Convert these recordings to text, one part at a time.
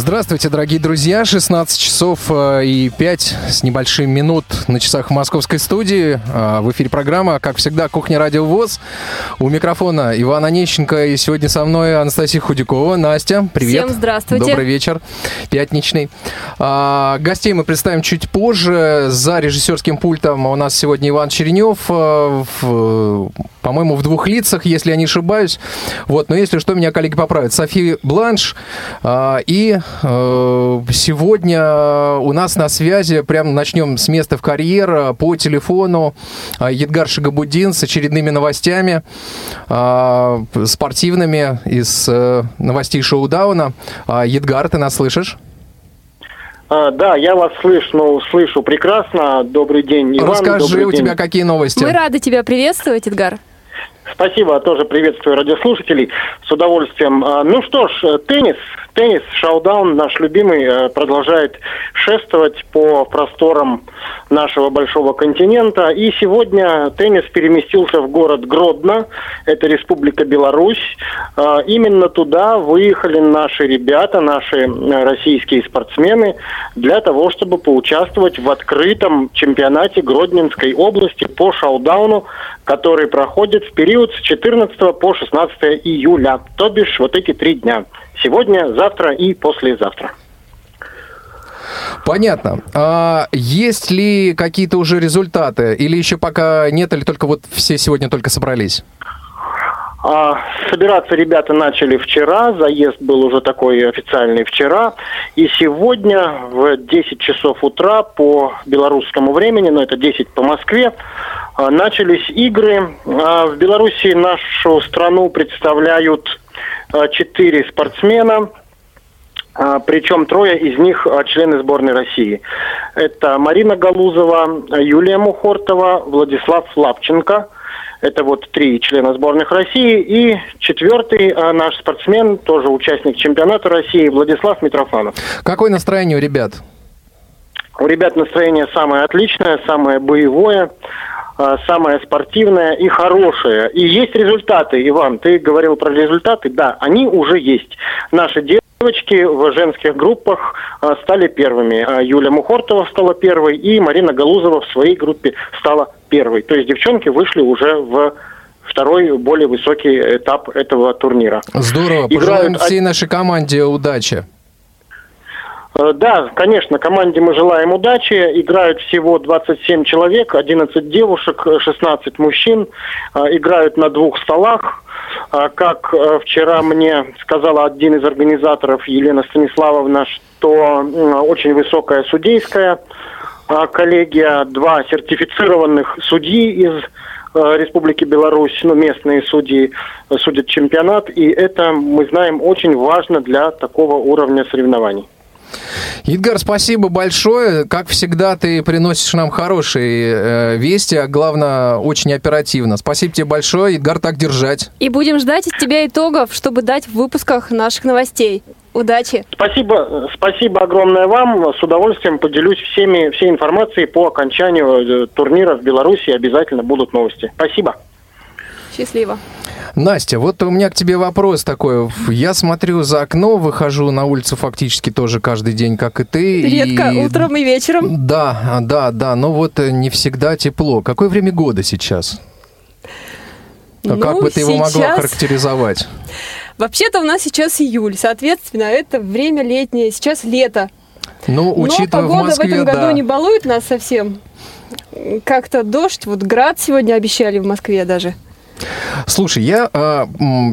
Здравствуйте, дорогие друзья. 16 часов э, и 5 с небольшим минут на часах московской студии. Э, в эфире программа, как всегда, «Кухня Радио ВОЗ». У микрофона Иван Онищенко и сегодня со мной Анастасия Худякова. Настя, привет. Всем здравствуйте. Добрый вечер, пятничный. А, гостей мы представим чуть позже. За режиссерским пультом у нас сегодня Иван Черенев. Э, по-моему, в двух лицах, если я не ошибаюсь. Вот, но если что, меня коллеги поправят. София Бланш и сегодня у нас на связи, прям начнем с места в карьер, по телефону э, Едгар Шагабудин с очередными новостями э, спортивными из новостей шоу-дауна. Едгар, ты нас слышишь? А, да, я вас слышу, ну, слышу прекрасно. Добрый день, Иван. Расскажи, Добрый у день. тебя какие новости? Мы рады тебя приветствовать, Эдгар. Спасибо, тоже приветствую радиослушателей с удовольствием. А, Ну что ж, теннис, теннис, шоу-даун наш любимый э, продолжает шествовать по просторам нашего большого континента. И сегодня теннис переместился в город Гродно, это Республика Беларусь. А, Именно туда выехали наши ребята, наши э, российские спортсмены для того, чтобы поучаствовать в открытом чемпионате Гродненской области по шоу-дауну, который проходит в период с 14 по 16 июля, то бишь вот эти три дня. Сегодня, завтра и послезавтра. Понятно. А есть ли какие-то уже результаты? Или еще пока нет, или только вот все сегодня только собрались? А, собираться ребята начали вчера, заезд был уже такой официальный вчера, и сегодня в 10 часов утра по белорусскому времени, но это 10 по Москве, а, начались игры. А, в Беларуси нашу страну представляют четыре спортсмена, а, причем трое из них а, члены сборной России. Это Марина Галузова, Юлия Мухортова, Владислав Лапченко – это вот три члена сборных России. И четвертый наш спортсмен, тоже участник чемпионата России, Владислав Митрофанов. Какое настроение у ребят? У ребят настроение самое отличное, самое боевое, самое спортивное и хорошее. И есть результаты, Иван, ты говорил про результаты. Да, они уже есть. Наши девочки в женских группах а, стали первыми. А, Юля Мухортова стала первой, и Марина Галузова в своей группе стала первой. То есть девчонки вышли уже в второй, более высокий этап этого турнира. Здорово. Играют Пожелаем всей нашей команде удачи. Э, Да, конечно, команде мы желаем удачи. Играют всего 27 человек, 11 девушек, э, 16 мужчин. Э, Играют на двух столах. А Как э, вчера мне сказала один из организаторов, Елена Станиславовна, что очень высокая судейская э, коллегия, два сертифицированных судьи из э, Республики Беларусь, ну, местные судьи э, судят чемпионат, и это, мы знаем, очень важно для такого уровня соревнований. Едгар, спасибо большое. Как всегда, ты приносишь нам хорошие э, вести, а главное, очень оперативно. Спасибо тебе большое. Едгар, так держать. И будем ждать от тебя итогов, чтобы дать в выпусках наших новостей. Удачи! Спасибо, спасибо огромное вам. С удовольствием поделюсь всеми, всей информацией по окончанию э, турнира в Беларуси. Обязательно будут новости. Спасибо. Счастливо! Настя, вот у меня к тебе вопрос такой. Я смотрю за окно, выхожу на улицу фактически тоже каждый день, как и ты. Редко и- утром и вечером. Да, да, да, но вот э, не всегда тепло. Какое время года сейчас? А как Ну, бы ты его могла сейчас- характеризовать? Вообще-то у нас сейчас июль, соответственно, это время летнее, сейчас лето. Ну, Но учитывая в погода в, Москве, этом году да. не балует нас совсем. Как-то дождь, вот град сегодня обещали в Москве даже. Слушай, я э,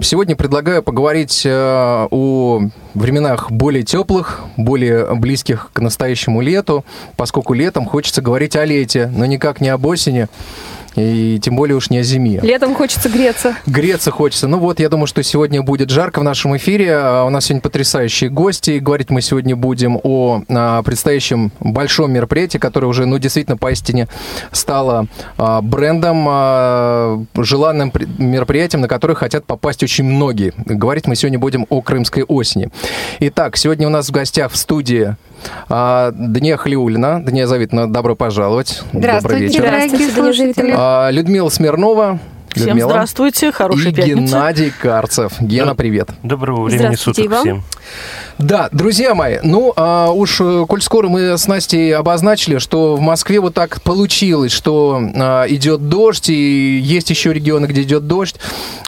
сегодня предлагаю поговорить э, о временах более теплых, более близких к настоящему лету, поскольку летом хочется говорить о лете, но никак не об осени. И тем более уж не о зиме. Летом хочется греться. Греться хочется. Ну вот, я думаю, что сегодня будет жарко в нашем эфире. А У нас сегодня потрясающие гости. Говорить мы сегодня будем о а, предстоящем большом мероприятии, которое уже, ну, действительно, поистине стало а, брендом, а, желанным мероприятием, на которое хотят попасть очень многие. Говорить мы сегодня будем о крымской осени. Итак, сегодня у нас в гостях в студии А, Дния Хлиулина. Дния Завитовна, добро пожаловать. Добрый вечер. дорогие Здравствуйте, Дания слушатели. А, Людмила Смирнова. Всем Людмила. здравствуйте, хорошей И пятницы. Геннадий Карцев. Гена, привет. Доброго времени Здравствуйте, суток вам. всем. Да, друзья мои, ну а уж э, коль скоро мы с Настей обозначили, что в Москве вот так получилось, что а, идет дождь, и есть еще регионы, где идет дождь.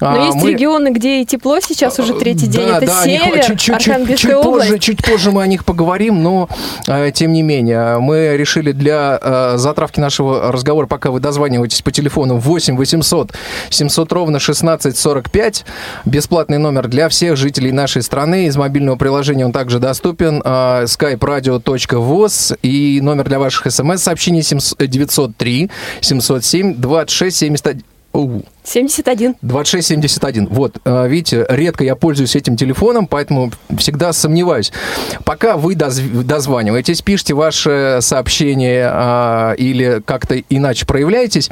Но А, есть мы- регионы, где и тепло сейчас уже третий день. Да, Это да, о них север, чуть- чуть- чуть- чуть область. позже, чуть позже мы о них поговорим, но э, тем не менее мы решили для э, затравки нашего разговора, пока вы дозваниваетесь по телефону 8 800 700 ровно 16 45, бесплатный номер для всех жителей нашей страны, из мобильного приложения он также доступен, э, и номер для ваших смс-сообщений 700 903 707 26 71. Оу. 71. 2671. Вот, э, видите, редко я пользуюсь этим телефоном, поэтому всегда сомневаюсь. Пока вы дозв- дозваниваетесь, пишите ваши сообщения а, или как-то иначе проявляетесь,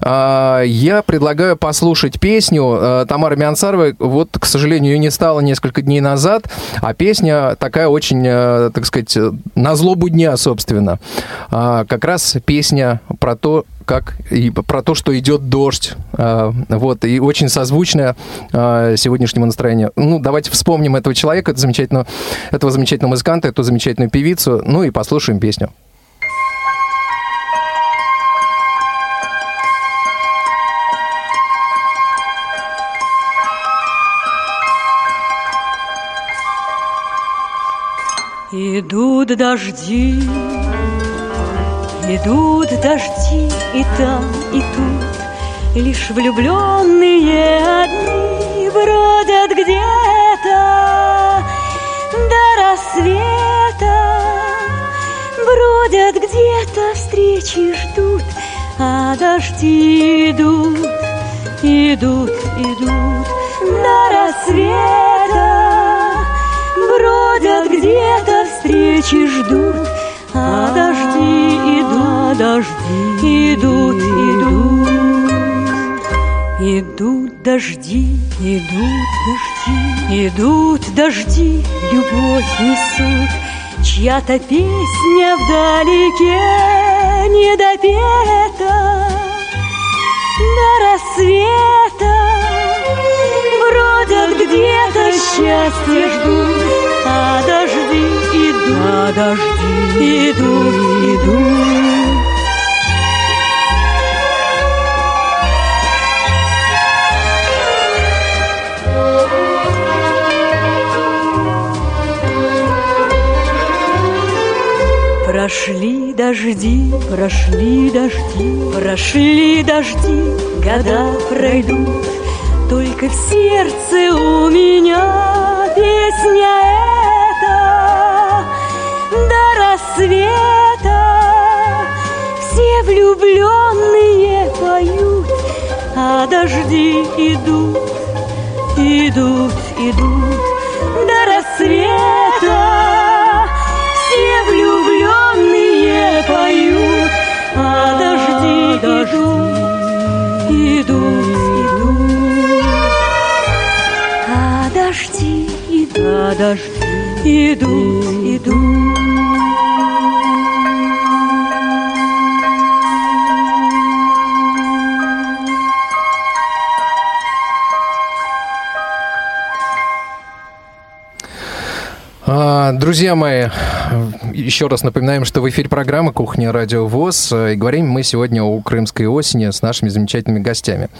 а, я предлагаю послушать песню э, Тамары Миансаровой. Вот, к сожалению, ее не стало несколько дней назад, а песня такая очень, э, так сказать, на злобу дня, собственно. А, Как раз песня про то, как и про то, что идет дождь. А, Вот, и очень созвучная а, сегодняшнему настроению. Ну, давайте вспомним этого человека, этого замечательного, этого замечательного музыканта, эту замечательную певицу, ну и послушаем песню. Идут дожди, идут дожди и там, и тут, Лишь влюбленные одни бродят где-то до рассвета, бродят где-то, встречи ждут, а дожди идут, идут, идут до рассвета. Бродят где-то, встречи ждут, а дожди идут, дожди идут, идут. Идут дожди, идут дожди, идут дожди, любовь несут. Чья-то песня вдалеке не допета до рассвета. Бродят где-то счастье ждут, а дожди идут, а дожди идут, идут. Прошли дожди, прошли дожди, прошли дожди, года пройдут. Только в сердце у меня песня рассвета. Все влюбленные поют, а дожди идут, идут, идут до рассвета. Все влюбленные поют, а дожди, дожди идут, идут. А дожди идут, а идут, идут. Друзья мои, еще раз напоминаем, что в эфире программа «Кухня Радио ВОЗ», и говорим мы сегодня о крымской осени с нашими замечательными гостями.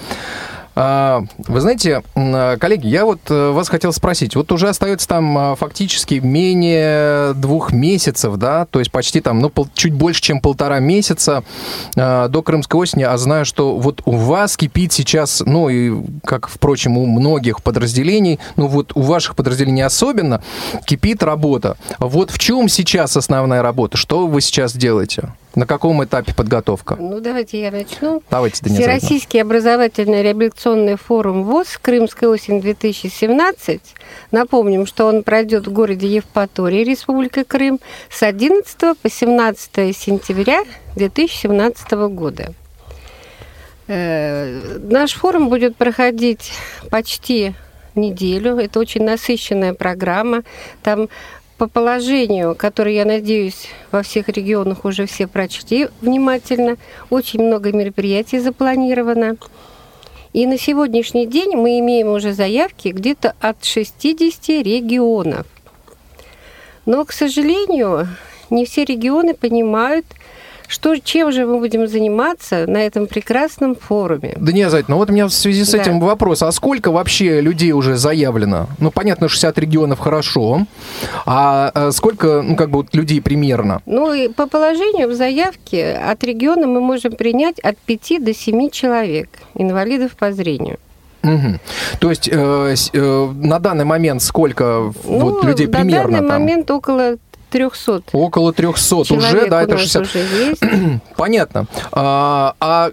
А, Вы знаете, коллеги, я вот э, вас хотел спросить. Вот уже остается там а, фактически менее двух месяцев, да, то есть почти там, ну, пол- чуть больше, чем полтора месяца а, до крымской осени, а знаю, что вот у вас кипит сейчас, ну, и как, впрочем, у многих подразделений, ну, вот у ваших подразделений особенно, кипит работа. Вот в чем сейчас основная работа? Что вы сейчас делаете? На каком этапе подготовка? Ну, давайте я начну. Давайте, Завитовна. Всероссийский образовательный реабилитационный форум ВОЗ «Крымская осень-2017». Напомним, что он пройдет в городе Евпатории, Республика Крым, с 11 по 17 сентября 2017 года. Э, Наш форум будет проходить почти неделю. Это очень насыщенная программа. Там по положению, которое, я надеюсь, во всех регионах уже все прочли внимательно, очень много мероприятий запланировано. И на сегодняшний день мы имеем уже заявки где-то от 60 регионов. Но, к сожалению, не все регионы понимают, что, чем же мы будем заниматься на этом прекрасном форуме? Дания Зайцевна, ну вот у меня в связи с Да. этим вопрос. А сколько вообще людей уже заявлено? Ну, понятно, 60 регионов хорошо. А э, сколько, ну, как бы, вот людей примерно? Ну и по положению в заявке от региона мы можем принять от 5 до 7 человек, инвалидов по зрению. Мгм. То есть э, э, на данный момент сколько вот, людей на примерно данный там? момент около 300 Около 300 человек уже, да, это нас 60. уже есть. Понятно. А, а,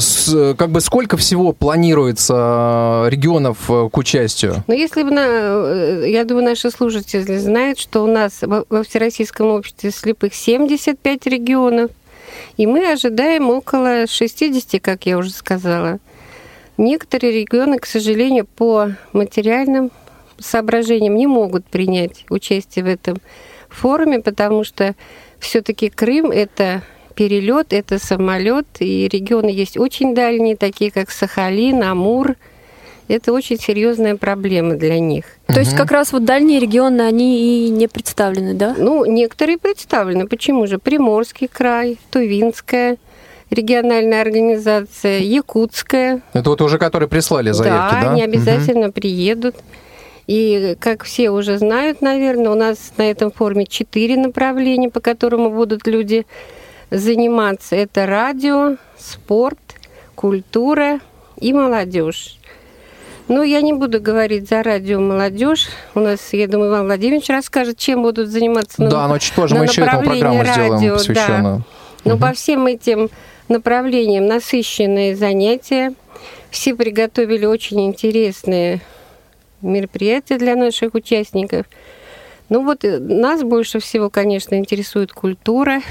с- как бы сколько всего планируется э, регионов э, к участию? Но если бы, на, э, я думаю, наши слушатели знают, что у нас во Всероссийском обществе слепых 75 регионов, и мы ожидаем около 60, как я уже сказала. Некоторые регионы, к сожалению, по материальным соображениям не могут принять участие в этом форуме, потому что все-таки Крым это перелет, это самолет, и регионы есть очень дальние, такие как Сахалин, Амур. Это очень серьезная проблема для них. То есть как раз вот дальние регионы, они и не представлены, да? Ну, некоторые представлены. Почему же? Приморский край, Тувинская региональная организация, Якутская. Это вот уже которые прислали заявки, да? они Мгм. обязательно приедут. И, как все уже знают, наверное, у нас на этом форуме четыре направления, по которому будут люди заниматься. Это радио, спорт, культура и молодежь. Ну, я не буду говорить за радио молодежь. У нас, я думаю, Иван Владимирович расскажет, чем будут заниматься. на- Да, но чуть позже на мы еще этому программу сделаем радио, да. посвященную. Но по всем этим направлениям насыщенные занятия. Все приготовили очень интересные мероприятия для наших участников. Ну вот э, нас больше всего, конечно, интересует культура.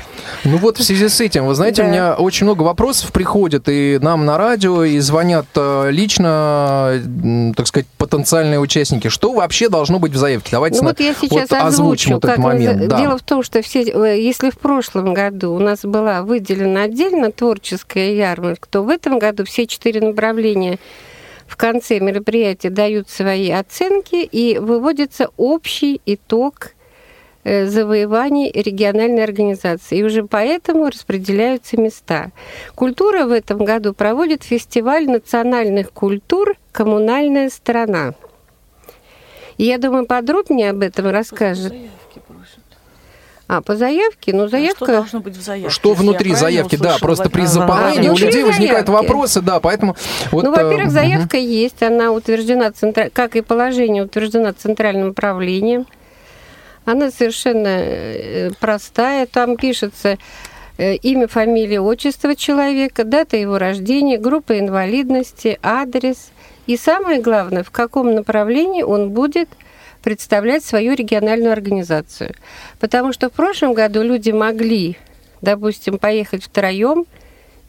Ну вот в связи с этим, вы знаете, Да. у меня очень много вопросов приходит и нам на радио, и звонят э, лично, так сказать, потенциальные участники. Что вообще должно быть в заявке? Давайте Ну на- вот я сейчас вот озвучим озвучу, вот этот мы момент. за- да. Дело в том, что все, э, если в прошлом году у нас была выделена отдельно творческая ярмарка, то в этом году все четыре направления в конце мероприятия дают свои оценки и выводится общий итог э, завоеваний региональной организации. И уже поэтому распределяются места. Культура в этом году проводит фестиваль национальных культур «Коммунальная страна». И я думаю, подробнее об этом расскажет. А, по заявке? Ну, Что заявка... должно быть в заявке? Что внутри заявки, да, просто при заполнении А, у людей возникают вопросы, да, поэтому... Вот, ну, э, во-первых, мгм. заявка есть, она утверждена, центра- как и положение, утверждена Центральным управлением. Она совершенно э, простая. Там пишется э, имя, фамилия, отчество человека, дата его рождения, группа инвалидности, адрес. И самое главное, в каком направлении он будет представлять свою региональную организацию. Потому что в прошлом году люди могли, допустим, поехать втроем,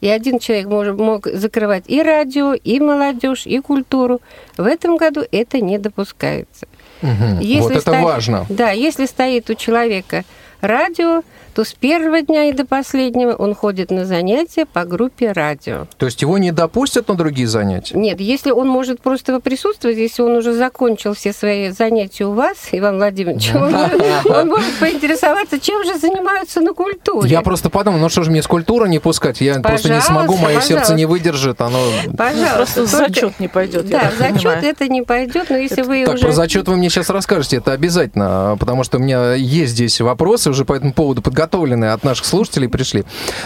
и один человек мож- мог закрывать и радио, и молодежь, и культуру. В этом году это не допускается. Вот Если это стоит- важно. Да, если стоит у человека радио, то с первого дня и до последнего он ходит на занятия по группе радио. То есть его не допустят на другие занятия? Нет, если он может просто присутствовать, если он уже закончил все свои занятия у вас, Иван Владимирович, он, может поинтересоваться, чем же занимаются на культуре. Я просто подумал, ну что же мне с культуры не пускать? Я просто не смогу, мое сердце не выдержит. Оно... Пожалуйста. Зачет не пойдет. Да, так зачет это не пойдет, но если вы Так, уже... про зачет вы мне сейчас расскажете, это обязательно, потому что у меня есть здесь вопросы уже по этому поводу подготовленные от наших слушателей пришли.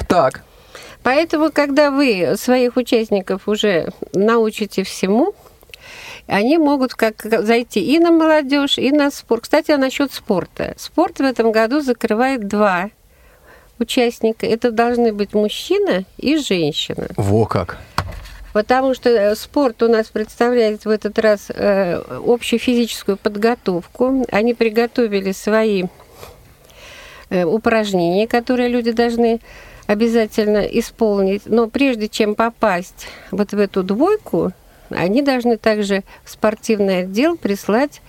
Так, Поэтому, когда вы своих участников уже научите всему, они могут как зайти и на молодежь, и на спорт. Кстати, а насчет спорта. Спорт в этом году закрывает два участника. Это должны быть мужчина и женщина. во как. Потому что э, спорт у нас представляет в этот раз э, общую физическую подготовку. Они приготовили свои упражнения, которые люди должны обязательно исполнить. Но прежде чем попасть вот в эту двойку, они должны также в спортивный отдел прислать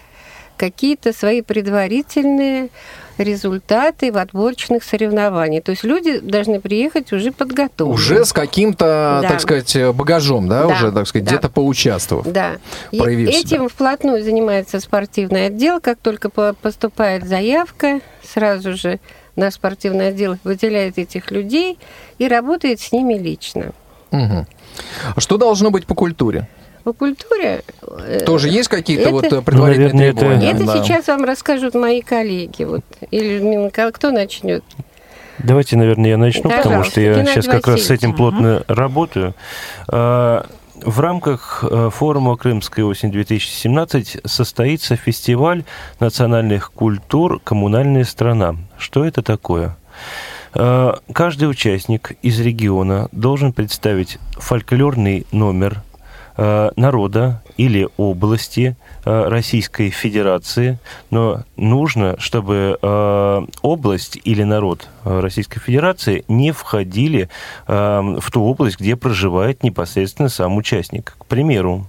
какие-то свои предварительные результаты в отборочных соревнованиях. То есть люди должны приехать уже подготовленные. Уже с каким-то, Да. так сказать, багажом, да, Да, уже, так сказать, да. где-то поучаствовав. Да. Проявив этим себя. вплотную занимается спортивный отдел. Как только по- поступает заявка, сразу же наш спортивный отдел выделяет этих людей и работает с ними лично. Мгм. Что должно быть по культуре? По культуре... э, Тоже есть какие-то вот э, предварительные Ну, наверное, это- требования? Это Да. сейчас вам расскажут мои коллеги. Вот. Или Николаевна, кто начнет? Давайте, наверное, я начну, потому Пожалуйста, что я Геннадий сейчас как раз с этим плотно работаю. А, В рамках э, форума «Крымская осень-2017» состоится фестиваль национальных культур «Коммунальная страна». Что это такое? Э, Каждый участник из региона должен представить фольклорный номер народа или области э, Российской Федерации, но нужно, чтобы э, область или народ э, Российской Федерации не входили э, в ту область, где проживает непосредственно сам участник. К примеру,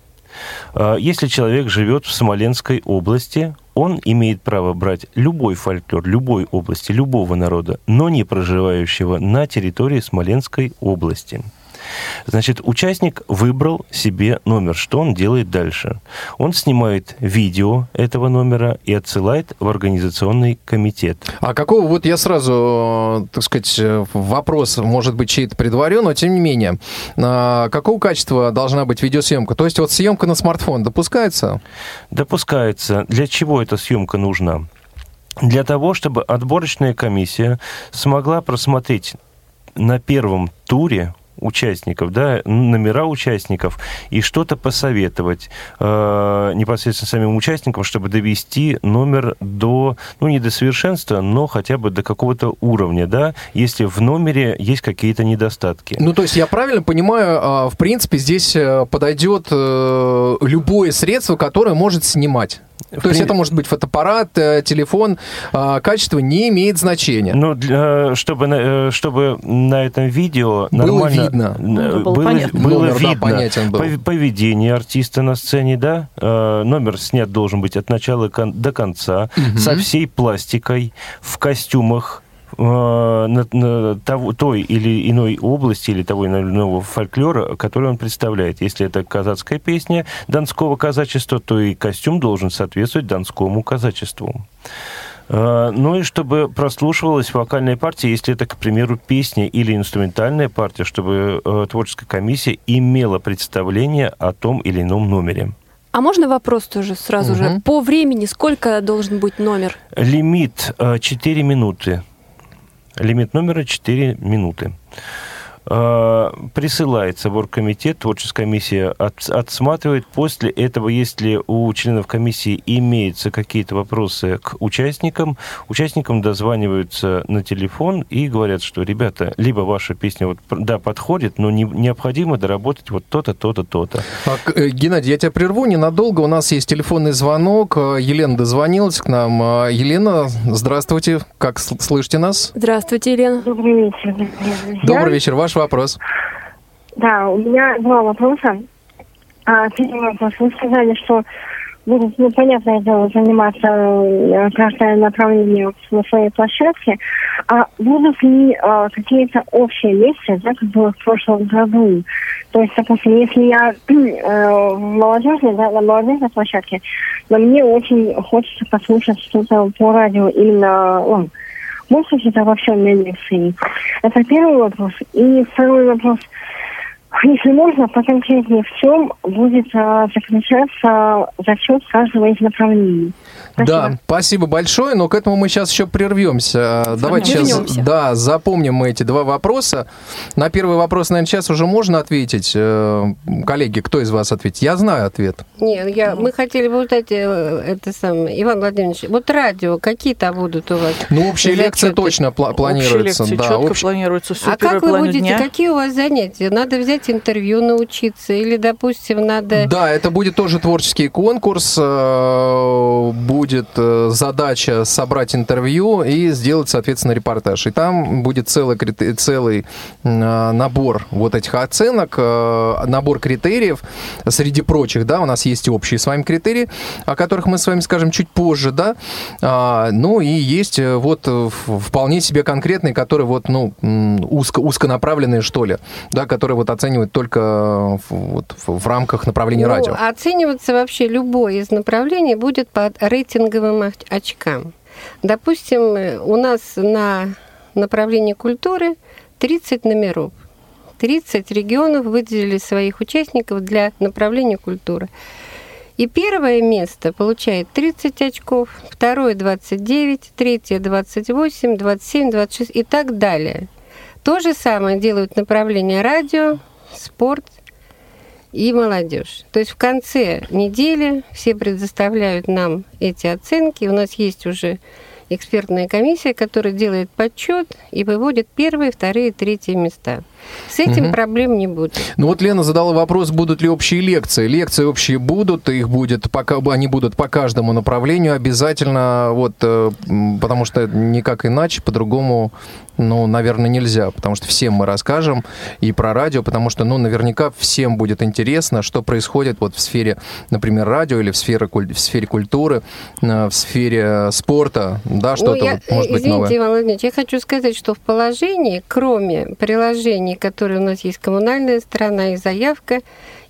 э, если человек живет в Смоленской области, он имеет право брать любой фольклор любой области, любого народа, но не проживающего на территории Смоленской области. Значит, участник выбрал себе номер. Что он делает дальше? Он снимает видео этого номера и отсылает в организационный комитет. А какого, вот я сразу, э, так сказать, э, вопрос, может быть, чей-то предварю, но тем не менее, а, какого качества должна быть видеосъемка? То есть вот съемка на смартфон допускается? Допускается. Для чего эта съемка нужна? Для того, чтобы отборочная комиссия смогла просмотреть на первом туре участников, да, номера участников и что-то посоветовать э, непосредственно самим участникам, чтобы довести номер до, ну, не до совершенства, но хотя бы до какого-то уровня, да, если в номере есть какие-то недостатки. Ну, то есть я правильно понимаю, а, в принципе, здесь э, подойдет э, любое средство, которое может снимать. То есть при- это может быть фотоаппарат, э, телефон, а, качество не имеет значения. Ну, для, чтобы, на- э, чтобы на этом видео Было нормально... видно. э, Ну, было было, понятно. было Номер, да, видно понятен был. пов- поведение артиста на сцене, да? Э, Номер снят должен быть от начала до конца, со всей пластикой, в костюмах, э, на- на того- той или иной области или того или иного фольклора, который он представляет. Если это казацкая песня донского казачества, то и костюм должен соответствовать донскому казачеству. Э, Ну и чтобы прослушивалась вокальная партия, если это, к примеру, песня или инструментальная партия, чтобы э, творческая комиссия имела представление о том или ином номере. А можно вопрос тоже сразу же? Мгм. По времени сколько должен быть номер? Лимит э, 4 минуты. Лимит номера 4 минуты. Э, Присылается в оргкомитет, творческая комиссия от- отсматривает. После этого, если у членов комиссии имеются какие-то вопросы к участникам, участникам дозваниваются на телефон и говорят, что, ребята, либо ваша песня вот, да, подходит, но не- необходимо доработать вот то-то, то-то, то-то. Так, э, Геннадий, я тебя прерву ненадолго. У нас есть телефонный звонок. Э, Елена дозвонилась к нам. Елена, здравствуйте. Как сл- слышите нас? Здравствуйте, Елена. Добрый вечер. Добрый вечер. Ваш вопрос. Да, у меня два вопроса. А, первый вопрос. Вы сказали, что будут, ну, понятное дело, заниматься э, каждое направление на своей площадке. А будут ли э, какие-то общие лекции, да, как было в прошлом году? То есть, допустим, если я э, молодежной, да, на молодежной площадке, но мне очень хочется послушать что-то по радио именно, ну, быть, это во всем лекции. Это первый вопрос. И второй вопрос. Если можно, поконкретнее, в чем будет а, заключаться зачет каждого из направлений? Да, спасибо большое, но к этому мы сейчас еще прервемся. Э, Давайте сейчас, да, запомним мы эти два вопроса. На первый вопрос, наверное, сейчас уже можно ответить. Э, Коллеги, кто из вас ответит? Я знаю ответ. Нет, я, мы хотели бы узнать, э, это самое, Иван Владимирович, вот радио, какие там будут у вас? Ну, общая лекция зачеты? точно пла- планируется. Общие лекции да, четко общ- планируются. Все А как вы будете, дня. какие у вас занятия? Надо взять интервью, научиться, или, допустим, надо... Да, это будет тоже творческий конкурс, э, будет э, задача собрать интервью и сделать, соответственно, репортаж. И там будет целый, целый э, набор вот этих оценок, э, набор критериев, среди прочих, да, у нас есть общие с вами критерии, о которых мы с вами скажем чуть позже, да, А, ну и есть вот вполне себе конкретные, которые вот, ну, узко, узконаправленные, что ли, да, которые вот оценивают только вот, в, рамках направления Ну, радио. Оцениваться вообще любое из направлений будет по рейтинговым оч- очкам. Допустим, э, у нас на направлении культуры 30 номеров. 30 регионов выделили своих участников для направления культуры. И первое место получает 30 очков, второе 29, третье 28, 27, 26 и так далее. То же самое делают направления радио, спорт и молодежь. То есть в конце недели все предоставляют нам эти оценки. У нас есть уже экспертная комиссия, которая делает подсчет и выводит первые, вторые, третьи места. С этим Мгм. проблем не будет. Ну вот Лена задала вопрос, будут ли общие лекции. Лекции общие будут, их будет, пока они будут по каждому направлению обязательно, вот, э, потому что никак иначе, по-другому, ну, наверное, нельзя, потому что всем мы расскажем и про радио, потому что, ну, наверняка всем будет интересно, что происходит вот в сфере, например, радио или в сфере, в сфере культуры, э, в сфере спорта, да, что-то Ну, я- вот, может быть извините, новое. Иван Владимирович, я хочу сказать, что в положении, кроме приложений, которые у нас есть коммунальная сторона и заявка,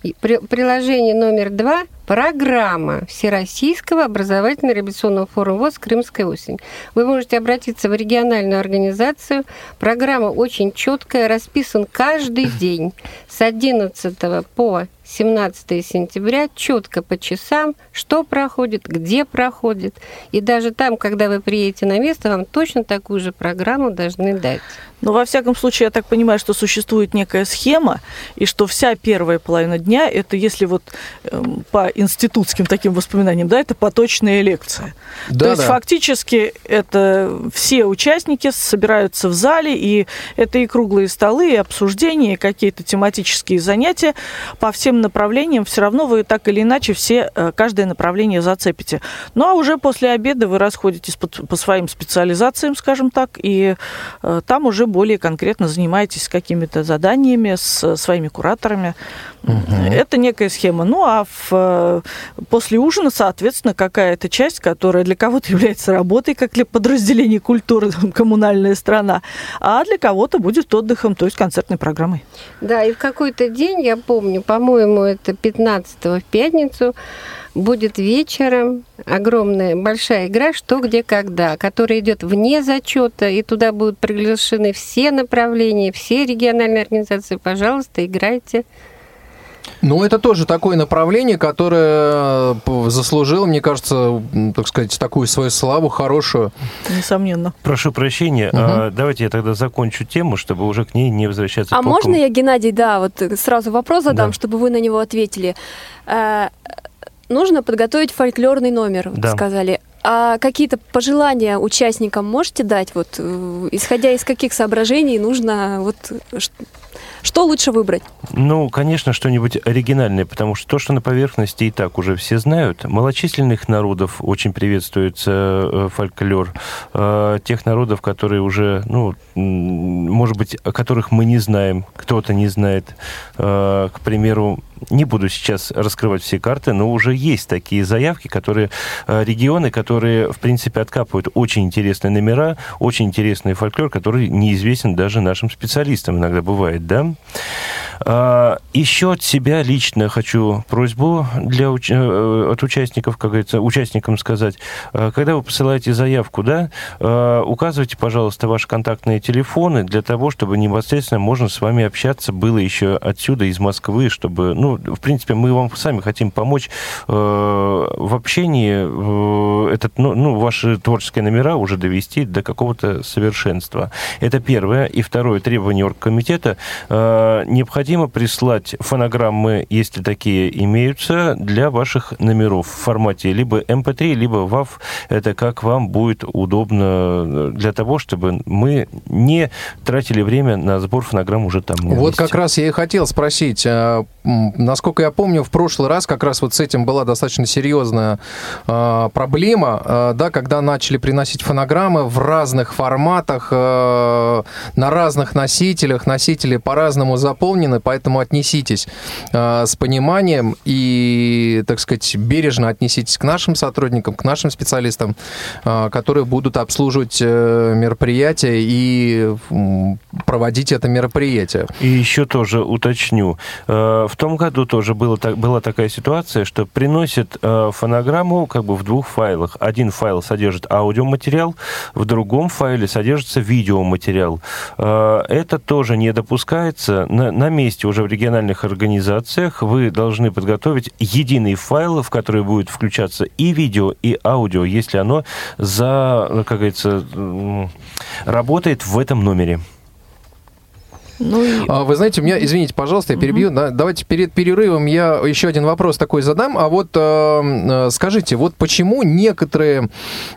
и при- приложение номер два программа Всероссийского образовательно-революционного форума ВОЗ «Крымская осень». Вы можете обратиться в региональную организацию. Программа очень четкая, расписан каждый день с 11 по 17 сентября четко по часам, что проходит, где проходит. И даже там, когда вы приедете на место, вам точно такую же программу должны дать. Но во всяком случае, я так понимаю, что существует некая схема, и что вся первая половина дня, это если вот эм, по институтским таким воспоминаниям, да, это поточная лекция. Да, То есть да. фактически это все участники собираются в зале, и это и круглые столы, и обсуждения, и какие-то тематические занятия по всем направлениям. Все равно вы так или иначе все, э, каждое направление зацепите. Ну а уже после обеда вы расходитесь по, по своим специализациям, скажем так, и э, там уже более конкретно занимаетесь какими-то заданиями с своими кураторами. Это некая схема. Ну, а в, э, после ужина, соответственно, какая-то часть, которая для кого-то является работой, как для подразделений культуры, там, коммунальная страна, а для кого-то будет отдыхом, то есть концертной программой. Да, и в какой-то день, я помню, по-моему, это 15 в пятницу, будет вечером огромная большая игра «Что, где, когда», которая идет вне зачета, и туда будут приглашены все направления, все региональные организации. Пожалуйста, играйте. Ну, это тоже такое направление, которое э, заслужило, мне кажется, так сказать, такую свою славу хорошую. Несомненно. Прошу прощения, а, давайте я тогда закончу тему, чтобы уже к ней не возвращаться. А толком. можно я, Геннадий, да, вот сразу вопрос задам, Да. чтобы вы на него ответили. Э, Нужно подготовить фольклорный номер, вы Да. сказали. А какие-то пожелания участникам можете дать? Вот, э, исходя из каких соображений нужно вот что лучше выбрать? Ну, конечно, что-нибудь оригинальное, потому что то, что на поверхности и так уже все знают. Малочисленных народов очень приветствуется э, фольклор. Э, Тех народов, которые уже, ну, может быть, о которых мы не знаем, кто-то не знает. Э, К примеру, не буду сейчас раскрывать все карты, но уже есть такие заявки, которые э, регионы, которые, в принципе, откапывают очень интересные номера, очень интересный фольклор, который неизвестен даже нашим специалистам иногда бывает, да? А, Еще от себя лично хочу просьбу для, э, от участников, как говорится, участникам сказать. А, Когда вы посылаете заявку, да, а, указывайте, пожалуйста, ваши контактные телефоны для того, чтобы непосредственно можно с вами общаться было еще отсюда, из Москвы, чтобы, ну, в принципе, мы вам сами хотим помочь э, в общении, э, этот, ну, ну, ваши творческие номера уже довести до какого-то совершенства. Это первое. И второе требование оргкомитета. Э, необходимо прислать фонограммы, если такие имеются, для ваших номеров в формате либо MP3, эм либо WAV. Это как вам будет удобно э, для того, чтобы мы не тратили время на сбор фонограмм уже там. Вот как раз я и хотел спросить. Насколько я помню, в прошлый раз как раз вот с этим была достаточно серьезная а, проблема, а, да, когда начали приносить фонограммы в разных форматах, на разных носителях, носители по-разному заполнены, поэтому отнеситесь с пониманием и, так сказать, бережно отнеситесь к нашим сотрудникам, к нашим специалистам, которые будут обслуживать э, мероприятия и проводить это мероприятие. И еще тоже уточню. Э, в том году тоже было, была такая ситуация, что приносят э, фонограмму как бы в двух файлах. Один файл содержит аудиоматериал, в другом файле содержится видеоматериал. Э, это тоже не допускается. На, на месте уже в региональных организациях вы должны подготовить единый файл, в который будет включаться и видео, и аудио, если оно за, как говорится, работает в этом номере. Ну и... А, вы знаете, у меня, извините, пожалуйста, я перебью. Угу. Да, давайте перед перерывом я еще один вопрос такой задам. А вот э, скажите, вот почему некоторые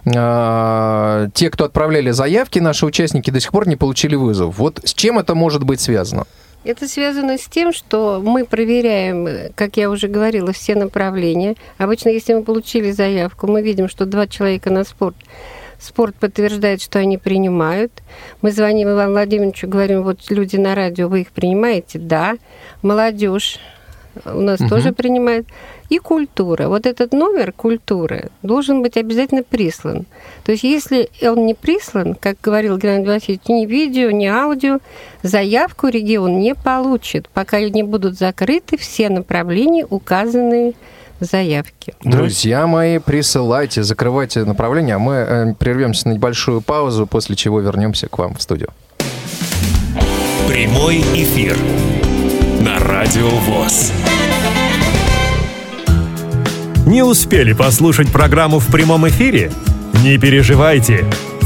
э, те, кто отправляли заявки, наши участники до сих пор не получили вызов? Вот с чем это может быть связано? Это связано с тем, что мы проверяем, как я уже говорила, все направления. Обычно, если мы получили заявку, мы видим, что два человека на спорт Спорт подтверждает, что они принимают. Мы звоним Ивану Владимировичу, говорим, вот люди на радио, вы их принимаете? Да. Молодежь у нас угу. тоже принимает. И культура. Вот этот номер культуры должен быть обязательно прислан. То есть если он не прислан, как говорил Геннадий Васильевич, ни видео, ни аудио, заявку регион не получит, пока не будут закрыты все направления, указанные заявки. Друзья мои, присылайте, закрывайте направление, а мы э, прервемся на небольшую паузу, после чего вернемся к вам в студию. Прямой эфир на Радио ВОЗ. Не успели послушать программу в прямом эфире? Не переживайте.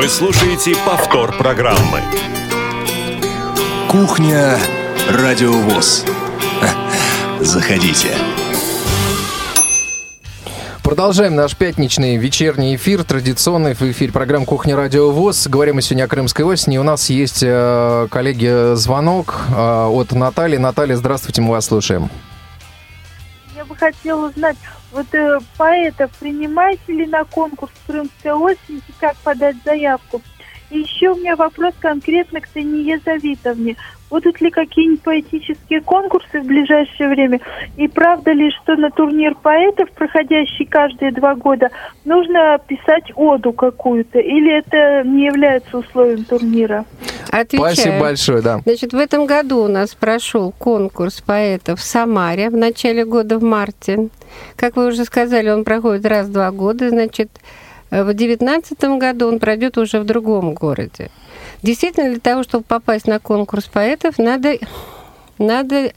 Вы слушаете повтор программы. Кухня Радио ВОЗ. Заходите. Продолжаем наш пятничный вечерний эфир, традиционный в эфире программы «Кухня Радио ВОЗ». Говорим мы сегодня о Крымской осени. У нас есть, э, коллеги, звонок э, от Натальи. Наталья, здравствуйте, мы вас слушаем. Я бы хотела узнать, вот э, поэтов принимаете ли на конкурс «Крымская осень» и как подать заявку? И еще у меня вопрос конкретно к Тане Завитовне. Будут ли какие-нибудь поэтические конкурсы в ближайшее время? И правда ли, что на турнир поэтов, проходящий каждые два года, нужно писать оду какую-то? Или это не является условием турнира? Отвечаю. Спасибо большое, да. Значит, в этом году у нас прошел конкурс поэтов в Самаре в начале года, в марте. Как вы уже сказали, он проходит раз в два года. Значит, в 2019 году он пройдет уже в другом городе. Действительно, для того, чтобы попасть на конкурс поэтов, надо, надо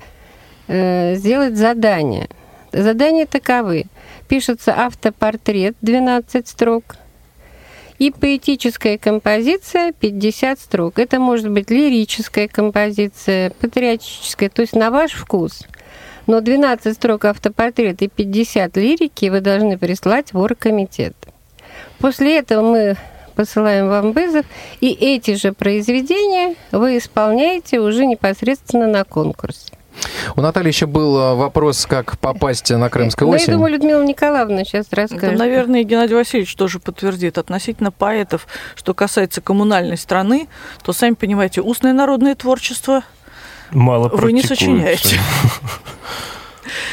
э, сделать задание. Задания таковы. Пишется автопортрет 12 строк и поэтическая композиция 50 строк. Это может быть лирическая композиция, патриотическая, то есть на ваш вкус. Но 12 строк автопортрета и 50 лирики вы должны прислать в оргкомитет. После этого мы посылаем вам вызов, и эти же произведения вы исполняете уже непосредственно на конкурсе. У Натальи еще был э, вопрос, как попасть на Крымскую осень. Ну, я думаю, Людмила Николаевна сейчас расскажет. Это, наверное, Геннадий Васильевич тоже подтвердит. Относительно поэтов, что касается коммунальной страны, то, сами понимаете, устное народное творчество Мало вы не сочиняете.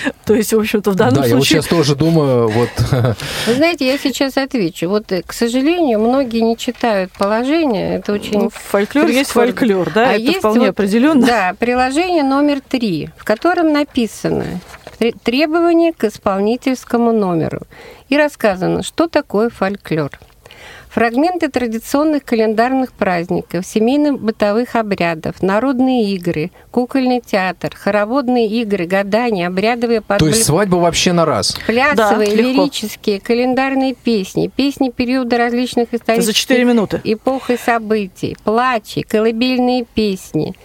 То есть, в общем-то, в данном да, случае... я вот сейчас тоже думаю, вот... Вы знаете, я сейчас отвечу. Вот, э, к сожалению, многие не читают положение. Это очень... Ну, фольклор есть фольклор, да, А это есть вполне вот, определенно. Да, приложение номер три, в котором написано тре- требования к исполнительскому номеру. И рассказано, что такое фольклор. Фрагменты традиционных календарных праздников, семейно-бытовых обрядов, народные игры, кукольный театр, хороводные игры, гадания, обрядовые То подборы. есть свадьба вообще на раз. Плясовые, Да, легко. лирические, календарные песни, песни периода различных исторических За 4 минуты. эпох и событий, плачи, колыбельные песни,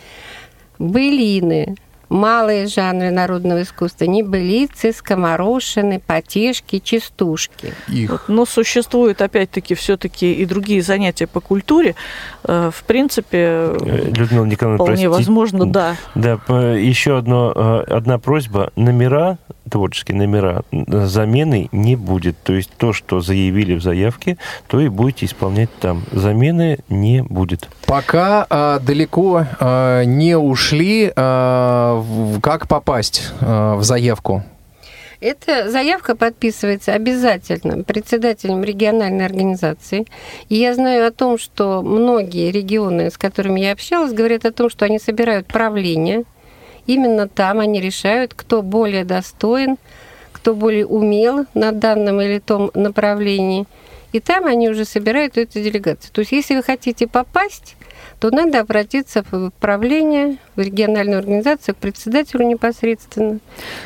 былины, малые жанры народного искусства, небылицы, скоморошины, потешки, частушки. Их. Но существуют, опять-таки, все-таки и другие занятия по культуре. Э, В принципе, Э, Людмила Николаевна, вполне простите. возможно, да. Да, еще одно, э, одна просьба. Номера, творческие номера, замены не будет. То есть то, что заявили в заявке, то и будете исполнять там. Замены не будет. Пока а, далеко а, не ушли, а, как попасть а, в заявку? Эта заявка подписывается обязательно председателем региональной организации. И я знаю о том, что многие регионы, с которыми я общалась, говорят о том, что они собирают правление. Именно там они решают, кто более достоин, кто более умел на данном или том направлении. И там они уже собирают эту делегацию. То есть, если вы хотите попасть, то надо обратиться в правление, в региональную организацию, к председателю непосредственно.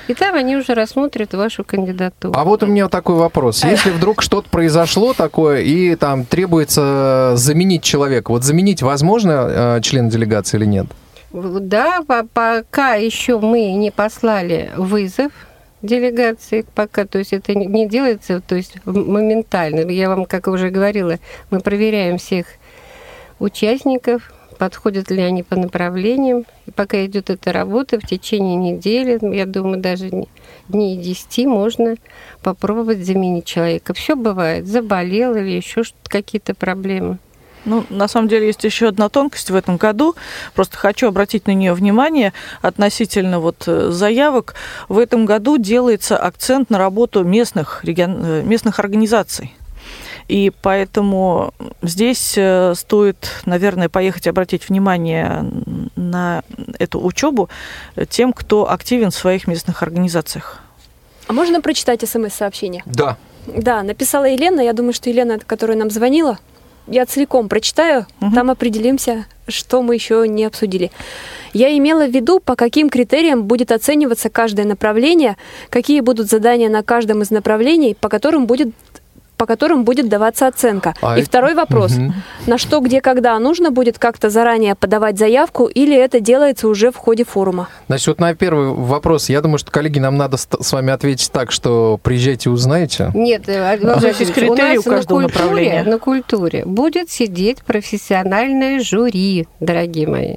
И там они уже рассмотрят вашу кандидатуру. А вот у меня такой вопрос. Если вдруг что-то произошло такое, и там требуется заменить человека, вот заменить возможно э, член делегации или нет? Да, по- пока еще мы не послали вызов делегации, пока, то есть это не делается, то есть моментально. Я вам, как уже говорила, мы проверяем всех участников, подходят ли они по направлениям. И пока идет эта работа, в течение недели, я думаю, даже не- дней 10 можно попробовать заменить человека. Все бывает, заболел или еще какие-то проблемы. Ну, на самом деле есть еще одна тонкость в этом году. Просто хочу обратить на нее внимание относительно вот э, заявок. В этом году делается акцент на работу местных, регион- э, местных организаций. И поэтому здесь э, стоит, наверное, поехать и обратить внимание на эту учебу тем, кто активен в своих местных организациях. А можно прочитать смс-сообщение? Да. Да, написала Елена. Я думаю, что Елена, которая нам звонила, я целиком прочитаю, Мгм. там определимся, что мы еще не обсудили. Я имела в виду, по каким критериям будет оцениваться каждое направление, какие будут задания на каждом из направлений, по которым будет по которым будет даваться оценка. А И это- второй вопрос. Мгм. На что, где, когда нужно будет как-то заранее подавать заявку или это делается уже в ходе форума? Значит, вот на первый вопрос, я думаю, что, коллеги, нам надо с вами ответить так, что приезжайте, узнаете. Нет, э, Ну, Владимир у у нас на каждого культуре, направления. на культуре будет сидеть профессиональное жюри, дорогие мои.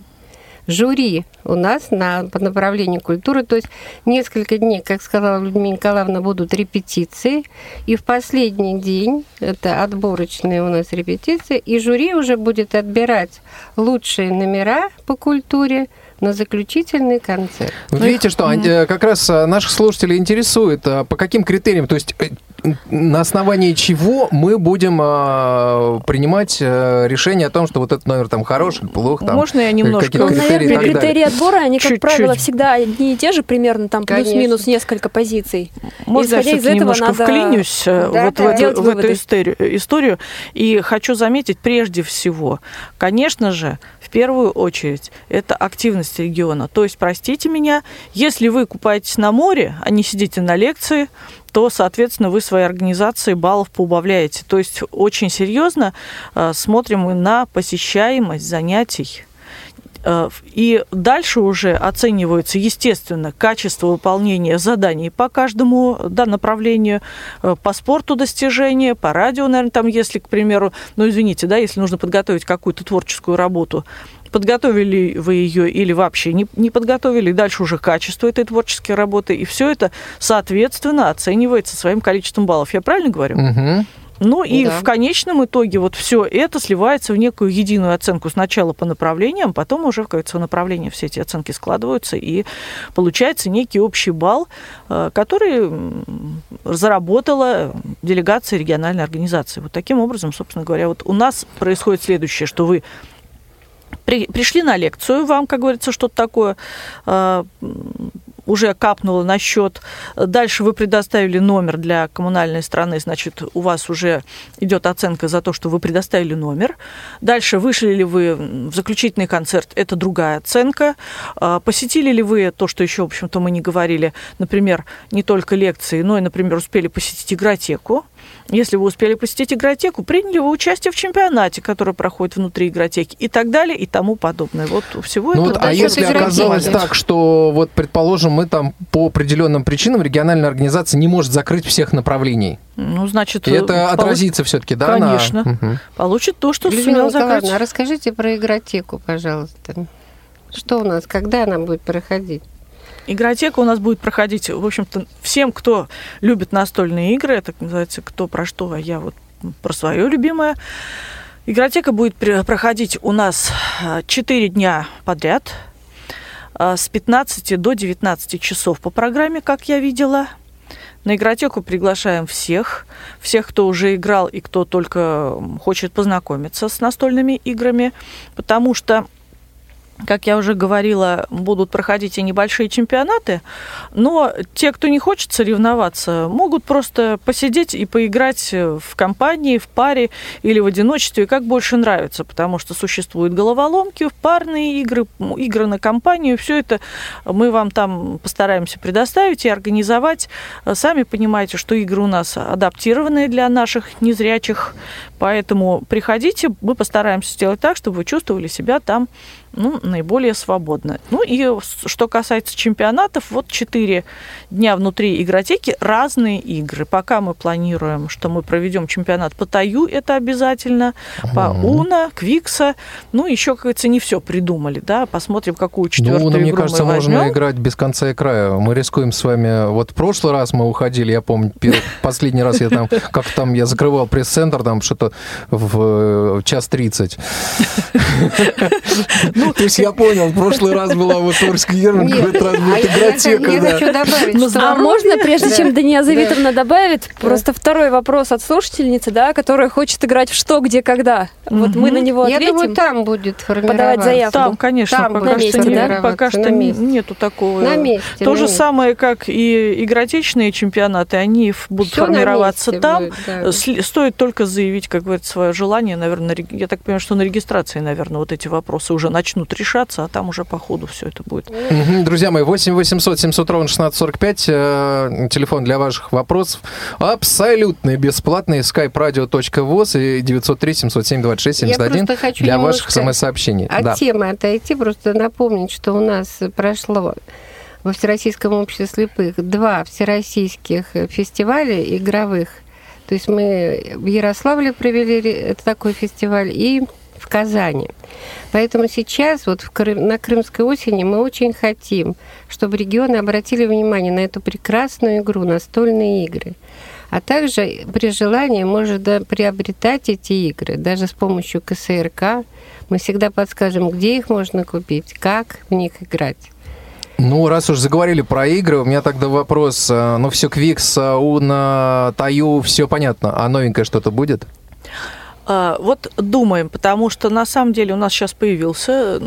Жюри у нас на, по направлению культуры, то есть несколько дней, как сказала Людмила Николаевна, будут репетиции, и в последний день, это отборочные у нас репетиции, и жюри уже будет отбирать лучшие номера по культуре на заключительный концерт. Ну, видите, что они, э, как раз э, наших слушателей интересует, э, по каким критериям, то есть на основании чего мы будем э, принимать э, решение о том, что вот этот номер там хороший, плохо, там, Можно я немножко... Ну, критерии наверное, так далее. критерии отбора, они, как Чуть-чуть. правило, всегда одни и те же, примерно там Конечно. плюс-минус несколько позиций. Можно Исходя я из этого немножко надо- вклинюсь э, Да, вот да. в, эту, в эту историю, историю. И хочу заметить, прежде всего, конечно же, в первую очередь, это активность региона. То есть, простите меня, если вы купаетесь на море, а не сидите на лекции, то, соответственно, вы своей организации баллов поубавляете. То есть очень серьезно э, смотрим мы на посещаемость занятий Э, И дальше уже оценивается, естественно, качество выполнения заданий по каждому да, направлению, э, по спорту достижения, по радио, наверное, там, если, к примеру, ну, извините, да, если нужно подготовить какую-то творческую работу, подготовили вы ее или вообще не, не подготовили, и дальше уже качество этой творческой работы, и все это, соответственно, оценивается своим количеством баллов. Я правильно говорю? Мгм. Ну и Да. в конечном итоге вот все это сливается в некую единую оценку сначала по направлениям, потом уже в какое-то направление все эти оценки складываются, и получается некий общий балл, э, который заработала делегация региональной организации. Вот таким образом, собственно говоря, вот у нас происходит следующее, что вы при- пришли на лекцию, вам, как говорится, что-то такое э, уже капнуло на счет. Дальше вы предоставили номер для коммунальной страны, значит, у вас уже идет оценка за то, что вы предоставили номер. Дальше вышли ли вы в заключительный концерт, это другая оценка. А, Посетили ли вы то, что еще, в общем-то, мы не говорили, например, не только лекции, но и, например, успели посетить игротеку. Если вы успели посетить игротеку, приняли вы участие в чемпионате, который проходит внутри игротеки и так далее и тому подобное. Вот всего Ну этого вот, а если оказалось так, что вот, предположим, мы там по определенным причинам региональная организация не может закрыть всех направлений, Ну, значит, и это получ- отразится все-таки, да? на- Конечно. Мгм. Получит то, что Людмила сумел закрыть. а расскажите про игротеку, пожалуйста. Что у нас, когда она будет проходить? Игротека у нас будет проходить, в общем-то, всем, кто любит настольные игры, это называется «Кто про что», а я вот про свое любимое. Игротека будет проходить у нас 4 дня подряд а, с 15 до 19 часов по программе, как я видела. На игротеку приглашаем всех, всех, кто уже играл и кто только хочет познакомиться с настольными играми, потому что как я уже говорила, будут проходить и небольшие чемпионаты, но те, кто не хочет соревноваться, могут просто посидеть и поиграть в компании, в паре или в одиночестве, как больше нравится, потому что существуют головоломки, парные игры, игры на компанию, все это мы вам там постараемся предоставить и организовать. Сами понимаете, что игры у нас адаптированные для наших незрячих, поэтому приходите, мы постараемся сделать так, чтобы вы чувствовали себя там ну, наиболее свободно. Ну и что касается чемпионатов, вот четыре дня внутри игротеки разные игры. Пока мы планируем, что мы проведем чемпионат по Таю, это обязательно, по Уна, Квикса. Ну, еще, как говорится, не все придумали, да. Посмотрим, какую четвертую Ну, мне игру кажется, мы возьмем. можно играть без конца и края. Мы рискуем с вами... Вот в прошлый раз мы уходили, я помню, последний раз я там, как там, я закрывал пресс-центр, там что-то в э, час тридцать. Ну, то есть я понял, в прошлый раз была вот Орский ярмарка, в этот раз а будет я, игротека, я хочу добавить, Ну. А можно, прежде чем Дания Да. Завитовна добавит, просто второй вопрос от слушательницы, да, которая хочет играть в что, где, когда. Вот мы на него Я ответим. думаю, там будет формироваться. Подавать заявку. Там, конечно, пока, что, пока что нету такого. На месте. То же самое, как и игротечные чемпионаты, они будут формироваться там. Стоит только заявить, как говорится, свое желание, наверное, я так понимаю, что на регистрации, наверное, вот эти вопросы уже начнут решаться, а там уже по ходу все это будет. Друзья мои, 8 800 700 ровно 1645, э, телефон для ваших вопросов. Абсолютно бесплатный, skype-radio.voz и 903 707 26 Я 71 просто хочу для ваших смс-сообщений. От Да. темы отойти, просто напомнить, что у нас прошло во Всероссийском обществе слепых два всероссийских фестиваля игровых. То есть мы в Ярославле провели такой фестиваль и в Казани. Поэтому сейчас вот в Крым- на Крымской осени мы очень хотим, чтобы регионы обратили внимание на эту прекрасную игру, настольные игры. А также при желании да, приобретать эти игры, даже с помощью КСРК. Мы всегда подскажем, где их можно купить, как в них играть. Ну, раз уж заговорили про игры, у меня тогда вопрос. э, Ну, все Квикс, э, Уна, Таю, все понятно. А новенькое что-то будет? А, Вот думаем, потому что на самом деле у нас сейчас появился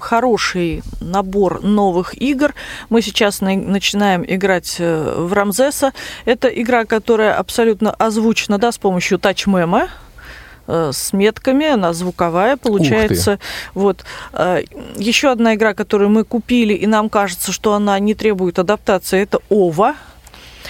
хороший набор новых игр. Мы сейчас на- начинаем играть э, в Рамзеса. Это игра, которая абсолютно озвучена да, с помощью тачмема э, с метками, она звуковая получается. Вот. Э, Еще одна игра, которую мы купили, и нам кажется, что она не требует адаптации, это Ова.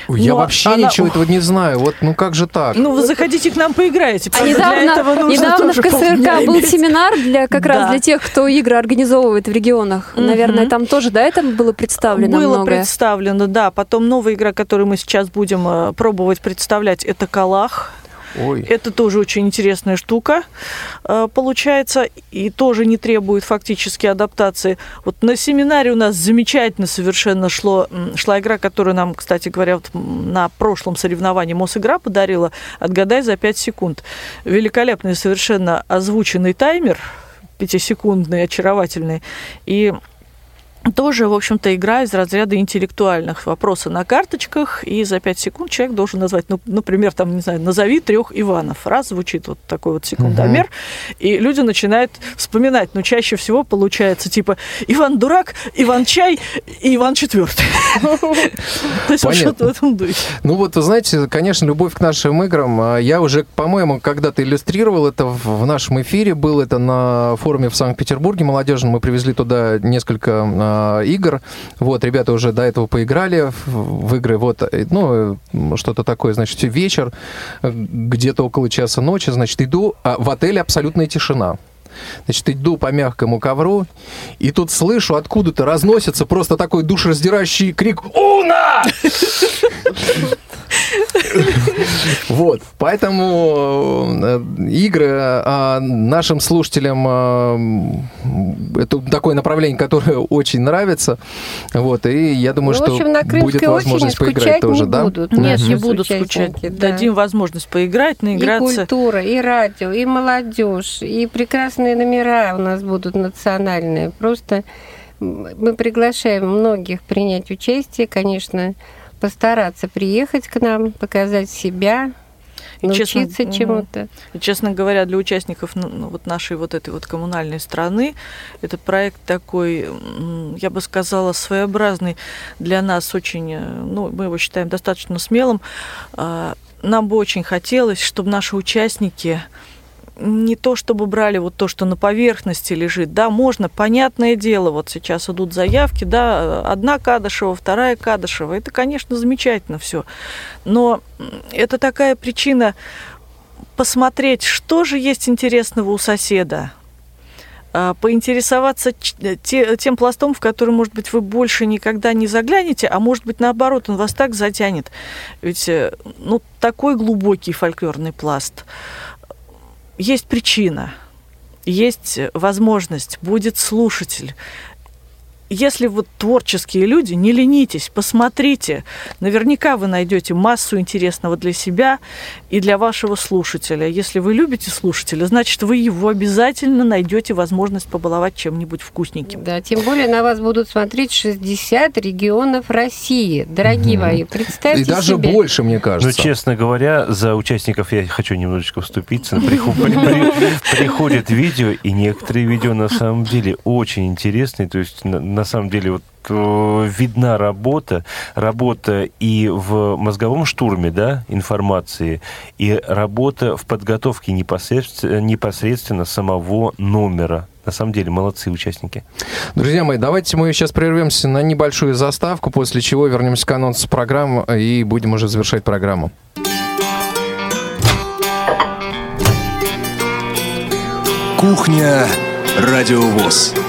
Я Но вообще она- ничего этого не знаю. Вот, ну как же так? Ну, вы заходите к нам, поиграете. А Правда, для этого недавно, нужно недавно в КСРК был иметь. семинар для как раз Да. для тех, кто игры организовывает в регионах. Мгм. Наверное, там тоже, да, это было представлено Было многое. представлено, да. Потом новая игра, которую мы сейчас будем э, пробовать представлять, это Калах. Ой. Это тоже очень интересная штука э, получается, и тоже не требует фактически адаптации. Вот на семинаре у нас замечательно совершенно шло, шла игра, которую нам, кстати говоря, вот на прошлом соревновании Мосигра подарила «Отгадай за 5 секунд». Великолепный совершенно озвученный таймер, пятисекундный, очаровательный. И тоже, в общем-то, игра из разряда интеллектуальных. Вопросы на карточках, и за 5 секунд человек должен назвать, ну, например, там, не знаю, назови трех Иванов. Раз звучит вот такой вот секундомер, и люди начинают вспоминать. Но чаще всего получается типа Иван Дурак, Иван Чай и Иван Четвертый. То есть что-то в этом духе. Ну вот, вы знаете, конечно, любовь к нашим играм. а, Я уже, по-моему, когда-то иллюстрировал это в в нашем эфире. Был это на форуме в Санкт-Петербурге молодежном. Мы привезли туда несколько а, игр. Вот, ребята уже до этого поиграли в, игры. Вот, э, ну, э, что-то такое. Значит, вечер, э, где-то около часа ночи. Значит, иду, а в отеле абсолютная тишина. Значит, иду по мягкому ковру, и тут слышу, откуда-то разносится просто такой душераздирающий крик «Уна!» Вот, поэтому э, игры а, нашим слушателям э, это такое направление, которое очень нравится. Вот, и я думаю, Ну, в что будет возможность поиграть тоже, да? будут. Нет, не будут скучать. да. Дадим возможность поиграть, И наиграться. культура, и радио, и молодежь, и прекрасные номера у нас будут национальные. Просто мы приглашаем многих принять участие, конечно, постараться приехать к нам, показать себя, И честно, научиться мгм. чему-то. И, честно говоря, для участников ну, ну, вот нашей вот этой вот коммунальной страны этот проект такой, я бы сказала, своеобразный для нас очень, э, ну, мы его считаем достаточно смелым. А, Нам бы очень хотелось, чтобы наши участники не то чтобы брали вот то, что на поверхности лежит, да, можно, понятное дело, вот сейчас идут заявки, да, одна Кадышева, вторая Кадышева, это, конечно, замечательно все, но это такая причина посмотреть, что же есть интересного у соседа, а, поинтересоваться те- тем пластом, в который, может быть, вы больше никогда не заглянете, а может быть, наоборот, он вас так затянет. Ведь, э, ну, такой глубокий фольклорный пласт. Есть причина, есть возможность, будет слушатель. Если вот творческие люди, не ленитесь, посмотрите. Наверняка вы найдете массу интересного для себя и для вашего слушателя. Если вы любите слушателя, значит, вы его обязательно найдете возможность побаловать чем-нибудь вкусненьким. Да, тем более на вас будут смотреть 60 регионов России. Дорогие мои, представьте И даже себе. больше, мне Ну, кажется. честно говоря, за участников я хочу немножечко вступиться. Приху- при- при- Приходят видео, и некоторые видео на самом деле очень интересные. То есть, на, самом деле, вот э, видна работа, работа и в мозговом штурме, да, информации, и работа в подготовке непосредственно, непосредственно самого номера. На самом деле, молодцы участники. Друзья мои, давайте мы сейчас прервемся на небольшую заставку, после чего вернемся к анонсу программы и будем уже завершать программу. Кухня Радиовоз.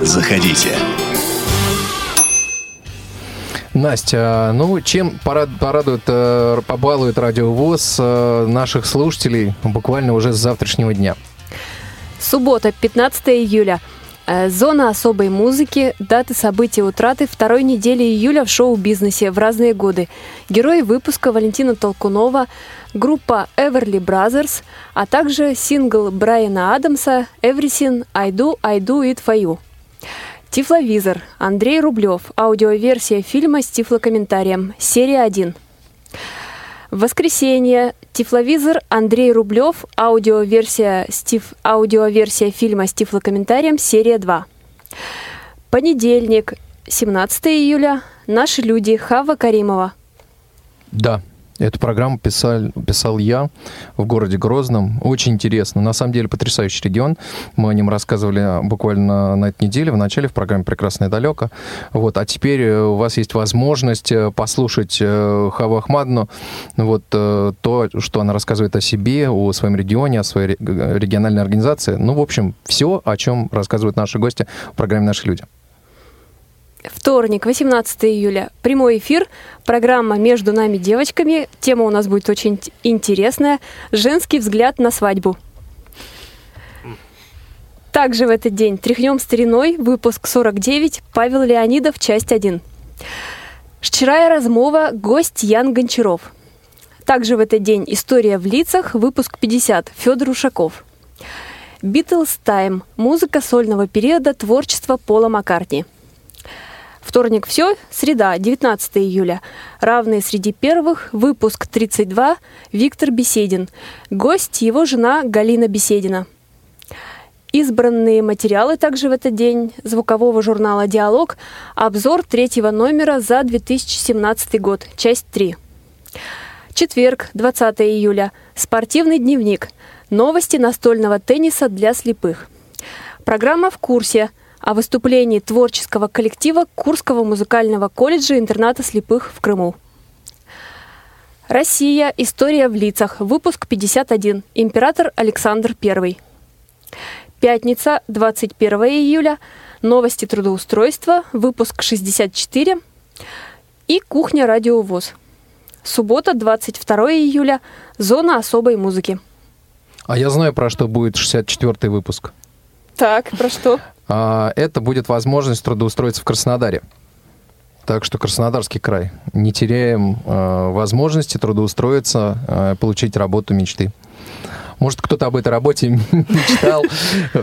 Заходите. Настя, ну чем пора- порадует, э, побалует радиовоз э, наших слушателей буквально уже с завтрашнего дня? Суббота, 15 июля. Э, Зона особой музыки, даты событий утраты второй недели июля в шоу-бизнесе в разные годы. Герои выпуска Валентина Толкунова, группа Everly Brothers, а также сингл Брайана Адамса «Everything I Do, I Do It For You». Тифловизор. Андрей Рублев. Аудиоверсия фильма с тифлокомментарием. Серия 1. В воскресенье Тифловизор Андрей Рублев, аудиоверсия, стив, аудиоверсия фильма с тифлокомментарием, серия 2. Понедельник, 17 июля, Наши люди, Хава Каримова. Да, эту программу писал, писал я в городе Грозном. Очень интересно. На самом деле потрясающий регион. Мы о нем рассказывали буквально на этой неделе, в начале в программе «Прекрасное далеко». Вот. А теперь э, у вас есть возможность э, послушать э, Хаву Ахмадну, вот то, что она рассказывает о себе, о своем регионе, о своей ре- региональной организации. Ну, в общем, все, о чем рассказывают наши гости в программе «Наши люди». Вторник, 18 июля. Прямой эфир. Программа «Между нами девочками». Тема у нас будет очень интересная. «Женский взгляд на свадьбу». Также в этот день «Тряхнем стариной», выпуск 49, Павел Леонидов, часть 1. Вчера размова, гость Ян Гончаров. Также в этот день «История в лицах», выпуск 50, Федор Ушаков. «Битлз Тайм», музыка сольного периода творчества Пола Маккартни. Вторник все, среда, 19 июля. Равные среди первых, выпуск 32, Виктор Беседин. Гость его жена Галина Беседина. Избранные материалы также в этот день звукового журнала «Диалог», обзор третьего номера за 2017 год, часть 3. Четверг, 20 июля. Спортивный дневник. Новости настольного тенниса для слепых. Программа «В курсе» о выступлении творческого коллектива Курского музыкального колледжа интерната слепых в Крыму. Россия. История в лицах. Выпуск 51. Император Александр I. Пятница, 21 июля. Новости трудоустройства. Выпуск 64. И кухня радиовоз. Суббота, 22 июля. Зона особой музыки. А я знаю, про что будет 64-й выпуск. Так, про что? А, Это будет возможность трудоустроиться в Краснодаре. Так что Краснодарский край. Не теряем э, возможности трудоустроиться, э, получить работу мечты. Может, кто-то об этой работе мечтал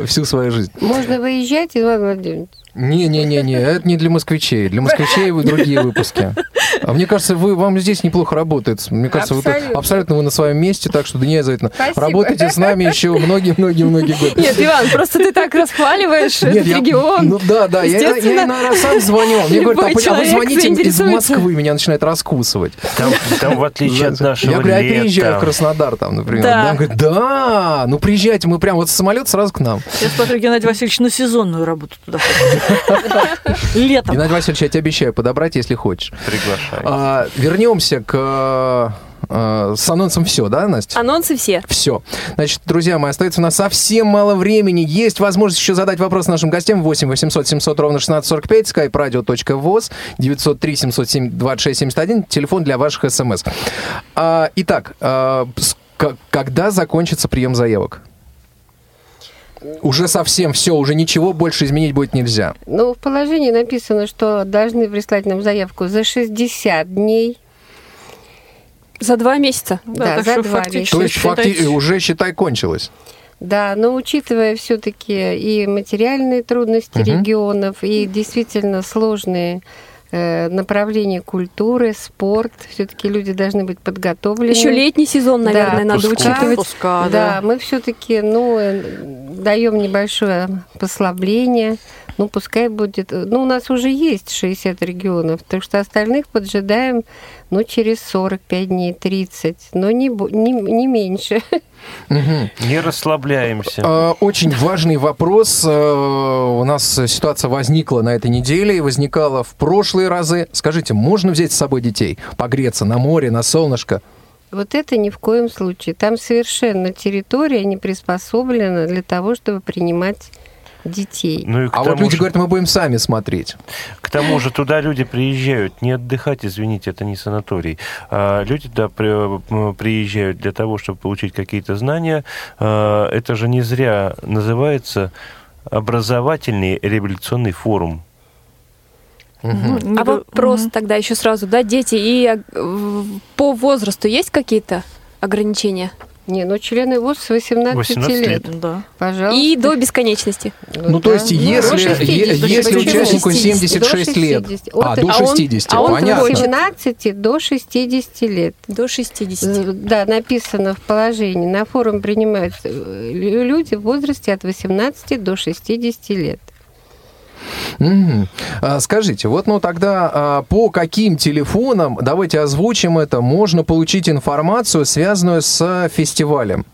всю свою жизнь. Можно выезжать, Иван Владимирович? Не-не-не-не, это не для москвичей. Для москвичей вы другие выпуски. А мне кажется, вы, вам здесь неплохо работает. Мне кажется, вы Абсолютно. тут абсолютно вы на своем месте, так что да не обязательно. Спасибо. Работайте с нами еще многие-многие-многие годы. Нет, Иван, просто ты так расхваливаешь Нет, этот я- регион. Ну да, да, я, я иногда сам звоню, мне говорят, а, а вы звоните из. Москвы, меня начинает раскусывать. Там, там, в отличие от нашего Я говорю, а я переезжаю в лета, Краснодар, там, например. Да. Он говорит, да, ну приезжайте, мы прям вот самолет сразу к нам. Я смотрю, Геннадий Васильевич на сезонную работу туда ходит. Летом. Геннадий Васильевич, я тебе обещаю подобрать, если хочешь. приглашаю. А, вернемся к... э, с анонсом все, да, Настя? Анонсы все. Все. Значит, друзья мои, остается у нас совсем мало времени. Есть возможность еще задать вопрос нашим гостям. 8 800 700 ровно 1645, skype radio.voz, 903 707 2671, телефон для ваших смс. А, итак, а, с- к- когда закончится прием заявок? Уже совсем все, уже ничего больше изменить будет нельзя. Ну, в положении написано, что должны прислать нам заявку за 60 дней. За два месяца. Да, так за два фактически То есть факти- уже, считай, кончилось. Да, но учитывая все-таки и материальные трудности Мгм. регионов, и действительно сложные э, направления культуры, спорт, все-таки люди должны быть подготовлены. Еще летний сезон, наверное, Да, надо отпуска. учитывать. Отпуска, Да, мы все-таки, ну, э, даем небольшое послабление. Ну, пускай будет. Ну, у нас уже есть 60 регионов, так что остальных поджидаем, ну, через 45 дней, 30, но не, не, не меньше. Не расслабляемся. Э, Очень важный вопрос. Э, У нас ситуация возникла на этой неделе и возникала в прошлые разы. Скажите, можно взять с собой детей? Погреться на море, на солнышко? Вот это ни в коем случае. Там совершенно территория не приспособлена для того, чтобы принимать детей. Ну и к А тому вот люди же- говорят, мы будем сами смотреть. К тому же туда люди приезжают не отдыхать, извините, это не санаторий. А люди туда приезжают для того, чтобы получить какие-то знания. А, Это же не зря называется образовательный революционный форум. Не А вопрос Мгм. тогда еще сразу, да, дети, и в- по возрасту есть какие-то ограничения? Не, ну члены ВОЗ с 18, 18 лет. лет. Да. Пожалуйста. И до бесконечности. Ну, то да. есть, если, до 60, е- до если 60, участнику до 76 лет, 60. а, От- до а он- 60, а он понятно. хочет. 18 до 60 лет. До 60. Э, Да, написано в положении. На форум принимают э, лю- люди в возрасте от 18 до 60 лет. А, Скажите, вот ну тогда а, по каким телефонам, давайте озвучим это, можно получить информацию, связанную с фестивалем?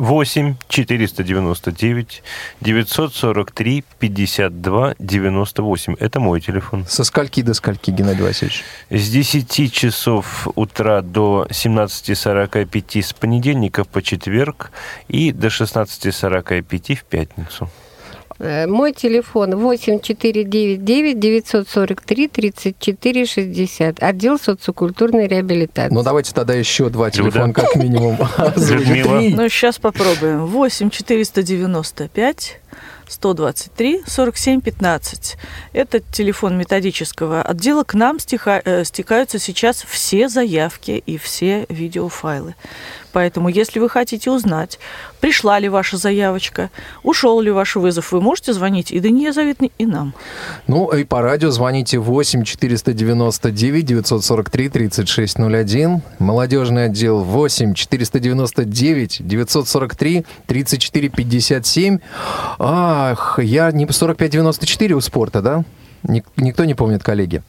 8 499 943 52 98. Это мой телефон. Со скольки до скольки, Геннадий Васильевич? С 10 часов утра до 17.45 с понедельника по четверг и до 16.45 в пятницу. Э, Мой телефон 8499-943-3460. Отдел социокультурной реабилитации. Ну, давайте тогда еще два телефона, как минимум. Три. Ну, сейчас попробуем. 8 495 123 47 15. Это телефон методического отдела. К нам стиха- э, стекаются сейчас все заявки и все видеофайлы. Поэтому, если вы хотите узнать, пришла ли ваша заявочка, ушел ли ваш вызов, вы можете звонить и Данииле Заветной, и нам. Ну, и по радио звоните 8 499 943 3601. Молодежный отдел 8 499 943 34 57. Ах, я не 4594 у спорта, да? Ник- Никто не помнит, коллеги.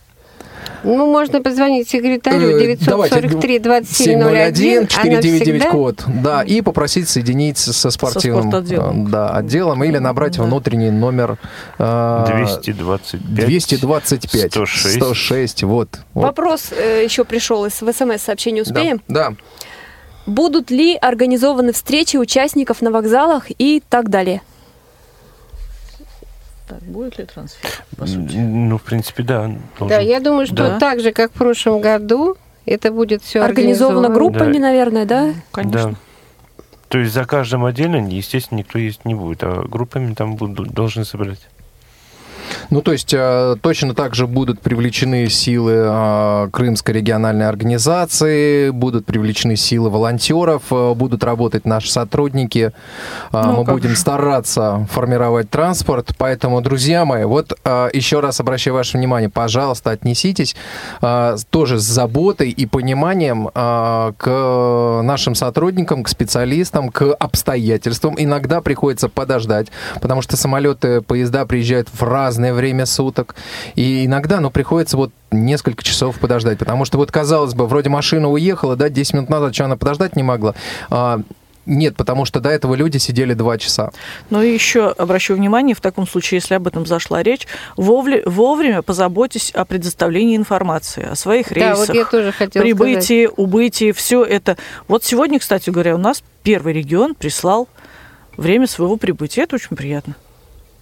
Ну, можно позвонить секретарю Э, давайте, 943 2701 701 499 Она код. Да, и попросить соединить со спортивным спортотделом. э, да, отделом или набрать Да. внутренний номер э, 225. 225 106. 106. Вот. вот. Вопрос э, еще пришел из в СМС-сообщения. Успеем? Да. Будут ли организованы встречи участников на вокзалах и так далее? Так, будет ли трансфер, по сути? Ну, в принципе, да. Да, должен. я думаю, что Да. так же, как в прошлом году, это будет все Организовано группами, Да. наверное, да? Конечно. Да. То есть за каждым отдельно, естественно, никто есть не будет, а группами там будут, должны собрать. Ну, то есть э, точно так же будут привлечены силы э, Крымской региональной организации, будут привлечены силы волонтеров, э, будут работать наши сотрудники. Э, Ну, Мы будем же. стараться формировать транспорт. Поэтому, друзья мои, вот э, еще раз обращаю ваше внимание, пожалуйста, отнеситесь э, тоже с заботой и пониманием э, к нашим сотрудникам, к специалистам, к обстоятельствам. Иногда приходится подождать, потому что самолеты, поезда приезжают в разное время суток. И иногда, ну, приходится вот несколько часов подождать, потому что вот, казалось бы, вроде машина уехала, да, 10 минут назад, что она подождать не могла. А, нет, потому что до этого люди сидели два часа. Но еще обращу внимание, в таком случае, если об этом зашла речь, вовле- вовремя позаботьтесь о предоставлении информации, о своих Да, рейсах, вот я тоже хотела сказать. прибытии, убытии, все это. Вот сегодня, кстати говоря, у нас первый регион прислал время своего прибытия. Это очень приятно.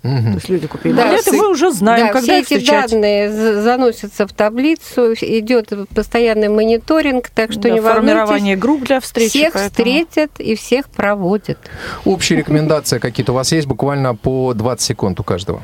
Мгм. То есть люди купили Да, все- мы уже знаем, да, когда все их эти встречать. данные за- заносятся в таблицу, идет постоянный мониторинг, так что Да, не волнуйтесь. формирование групп для встречи. Всех поэтому- встретят и всех проводят. Общие рекомендации какие-то у вас есть? Буквально по 20 секунд у каждого.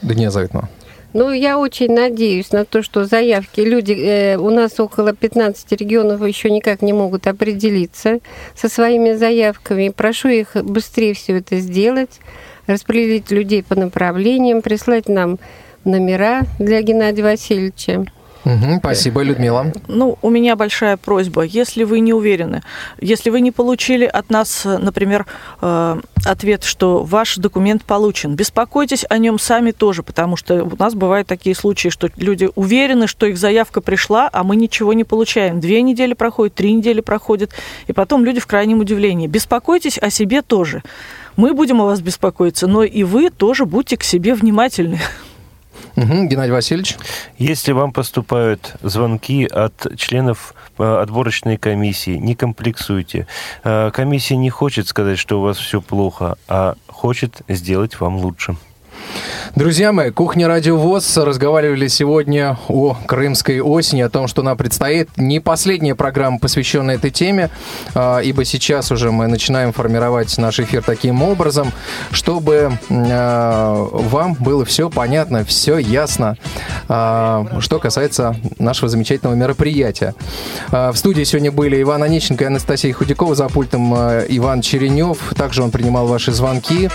Дня Заветного. Ну, я очень надеюсь на то, что заявки, люди, э, у нас около 15 регионов еще никак не могут определиться со своими заявками. Прошу их быстрее все это сделать, распределить людей по направлениям, прислать нам номера для Геннадия Васильевича. Мгм, спасибо, Людмила. Ну, у меня большая просьба. Если вы не уверены, если вы не получили от нас, например, э, ответ, что ваш документ получен, беспокойтесь о нем сами тоже, потому что у нас бывают такие случаи, что люди уверены, что их заявка пришла, а мы ничего не получаем. Две недели проходят, три недели проходят, и потом люди в крайнем удивлении. Беспокойтесь о себе тоже. Мы будем о вас беспокоиться, но и вы тоже будьте к себе внимательны. Мгм, Геннадий Васильевич. Если вам поступают звонки от членов э, отборочной комиссии, не комплексуйте. Э, Комиссия не хочет сказать, что у вас все плохо, а хочет сделать вам лучше. Друзья мои, кухня Радио ВОЗ разговаривали сегодня о крымской осени, о том, что нам предстоит. Не последняя программа, посвященная этой теме, а, ибо сейчас уже мы начинаем формировать наш эфир таким образом, чтобы а, вам было все понятно, все ясно, а, что касается нашего замечательного мероприятия. В студии сегодня были Иван Онищенко и Анастасия Худякова, за пультом Иван Черенев. Также он принимал ваши звонки.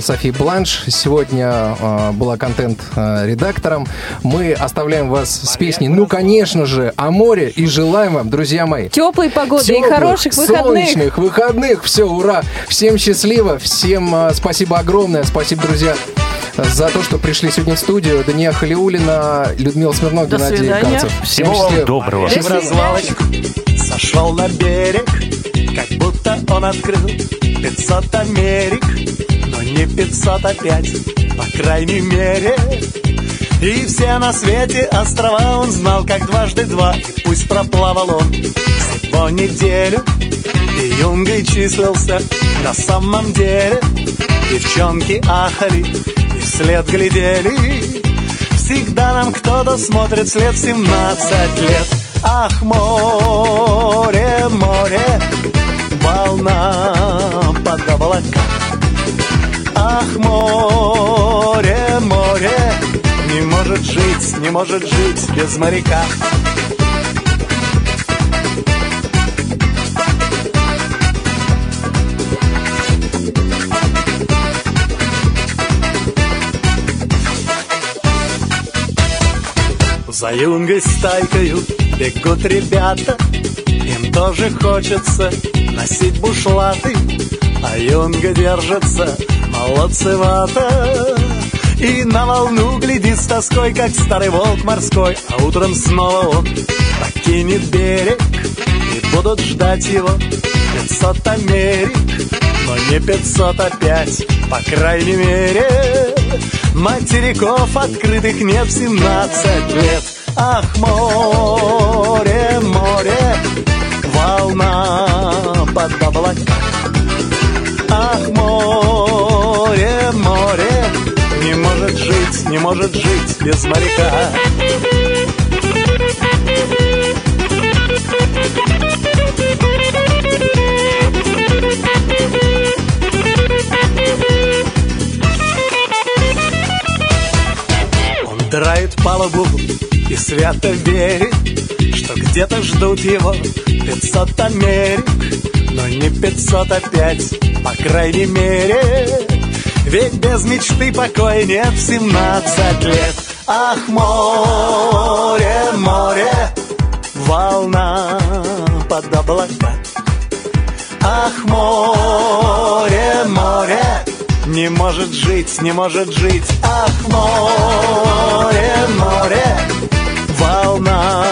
София Бланш сегодня а, была контент-редактором. Мы оставляем вас с песней, ну, конечно же, о море и желаем вам, друзья мои, Теплой погоды и Теплых, хороших выходных. солнечных выходных. Все, ура! Всем счастливо, всем а, спасибо огромное. Спасибо, друзья, за то, что пришли сегодня в студию. Дания Халиулина, Людмила Смирнова, До Геннадий свидания. Карцев. Всего вам счастливо. доброго. До в развалочку Сошел на берег, как будто он открыл 500 Америк, но не 505, по крайней мере. И все на свете острова он знал, как дважды два, и пусть проплавал он всего неделю, и юнгой числился на самом деле. Девчонки ахали вслед глядели Всегда нам кто-то смотрит вслед 17 лет Ах, море, море, волна под облака Ах, море, море, не может жить, не может жить без моряка. За юнгой стайкою бегут ребята. Им тоже хочется носить бушлаты А юнга держится молодцевато. И на волну глядит с тоской, как старый волк морской. А утром снова он покинет берег. И будут ждать его пятьсот Америк. Но не пятьсот опять, по крайней мере. Материков открытых нет в 17 лет. Ах, море, море, волна под облака Ах, море, море, не может жить, не может жить без моряка. Он драет палубу и свято верит, что где-то ждут его пятьсот Америк, но не пятьсот опять, по крайней мере. Ведь без мечты покоя нет в 17 лет. Ах, море, море, волна под облака. Ах, море, море, не может жить, не может жить. Ах, море, море, волна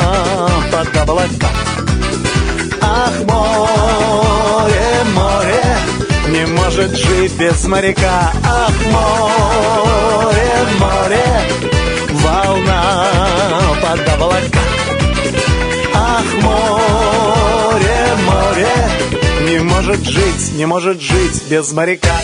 под облака. Ах, море, не может жить без моряка. Ах, море, море, волна под облака. Ах, море, море, не может жить, не может жить без моряка.